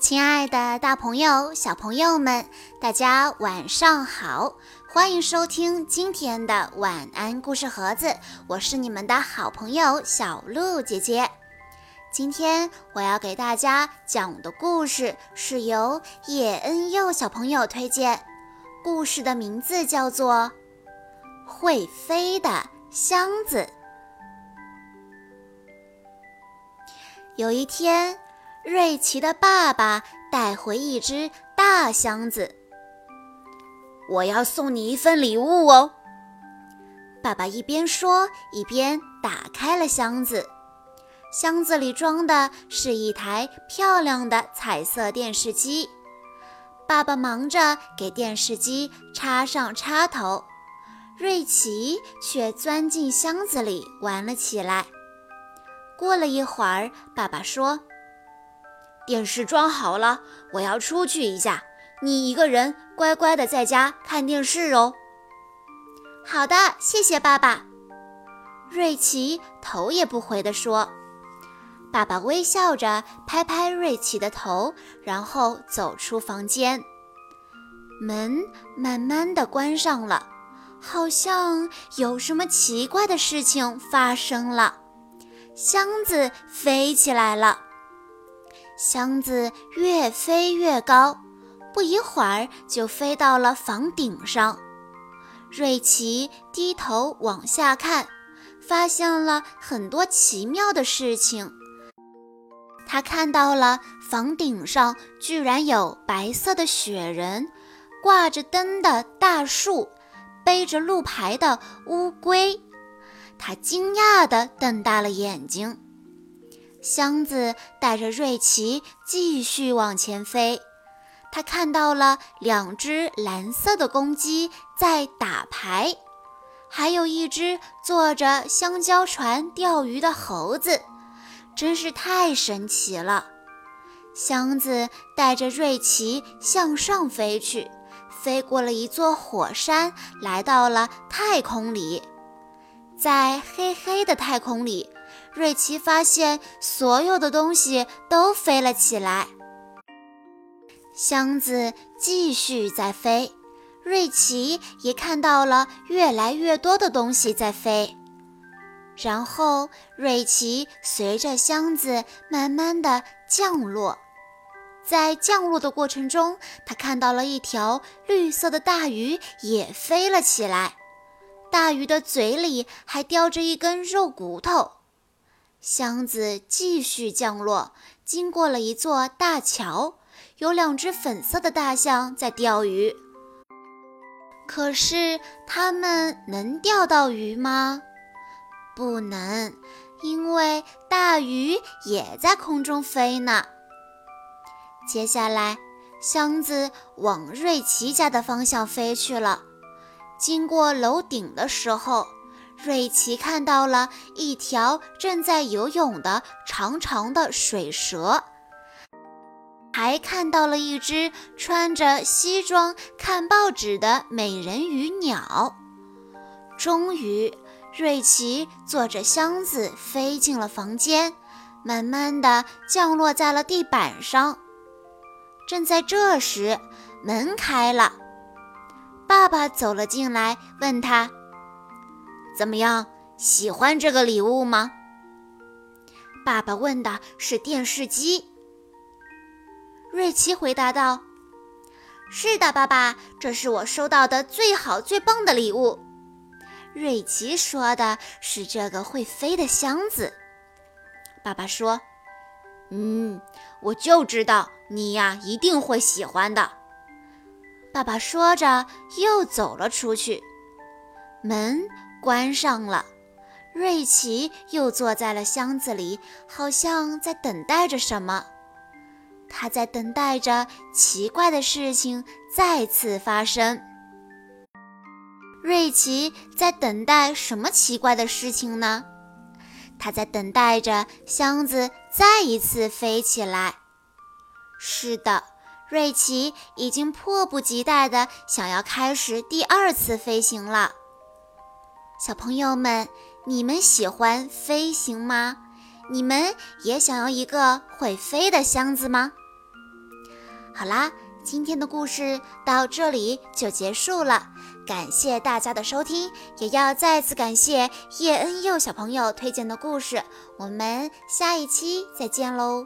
亲爱的，大朋友、小朋友们，大家晚上好！欢迎收听今天的晚安故事盒子，我是你们的好朋友小鹿姐姐。今天我要给大家讲的故事是由叶恩佑小朋友推荐，故事的名字叫做《会飞的箱子》。有一天。瑞奇的爸爸带回一只大箱子，我要送你一份礼物哦。爸爸一边说，一边打开了箱子。箱子里装的是一台漂亮的彩色电视机。爸爸忙着给电视机插上插头，瑞奇却钻进箱子里玩了起来。过了一会儿，爸爸说。电视装好了，我要出去一下。你一个人乖乖的在家看电视哦。好的，谢谢爸爸。瑞奇头也不回地说。爸爸微笑着拍拍瑞奇的头，然后走出房间。门慢慢的关上了，好像有什么奇怪的事情发生了。箱子飞起来了。箱子越飞越高，不一会儿就飞到了房顶上。瑞奇低头往下看，发现了很多奇妙的事情。他看到了房顶上居然有白色的雪人，挂着灯的大树，背着路牌的乌龟。他惊讶地瞪大了眼睛。箱子带着瑞奇继续往前飞，他看到了两只蓝色的公鸡在打牌，还有一只坐着香蕉船钓鱼的猴子，真是太神奇了。箱子带着瑞奇向上飞去，飞过了一座火山，来到了太空里，在黑黑的太空里。瑞奇发现所有的东西都飞了起来，箱子继续在飞，瑞奇也看到了越来越多的东西在飞。然后，瑞奇随着箱子慢慢的降落，在降落的过程中，他看到了一条绿色的大鱼也飞了起来，大鱼的嘴里还叼着一根肉骨头。箱子继续降落，经过了一座大桥，有两只粉色的大象在钓鱼。可是它们能钓到鱼吗？不能，因为大鱼也在空中飞呢。接下来，箱子往瑞奇家的方向飞去了。经过楼顶的时候。瑞奇看到了一条正在游泳的长长的水蛇，还看到了一只穿着西装看报纸的美人鱼鸟。终于，瑞奇坐着箱子飞进了房间，慢慢的降落在了地板上。正在这时，门开了，爸爸走了进来，问他。怎么样，喜欢这个礼物吗？爸爸问的是电视机。瑞奇回答道：“是的，爸爸，这是我收到的最好最棒的礼物。”瑞奇说的是这个会飞的箱子。爸爸说：“嗯，我就知道你呀一定会喜欢的。”爸爸说着又走了出去，门。关上了，瑞奇又坐在了箱子里，好像在等待着什么。他在等待着奇怪的事情再次发生。瑞奇在等待什么奇怪的事情呢？他在等待着箱子再一次飞起来。是的，瑞奇已经迫不及待地想要开始第二次飞行了。小朋友们，你们喜欢飞行吗？你们也想要一个会飞的箱子吗？好啦，今天的故事到这里就结束了，感谢大家的收听，也要再次感谢叶恩佑小朋友推荐的故事。我们下一期再见喽！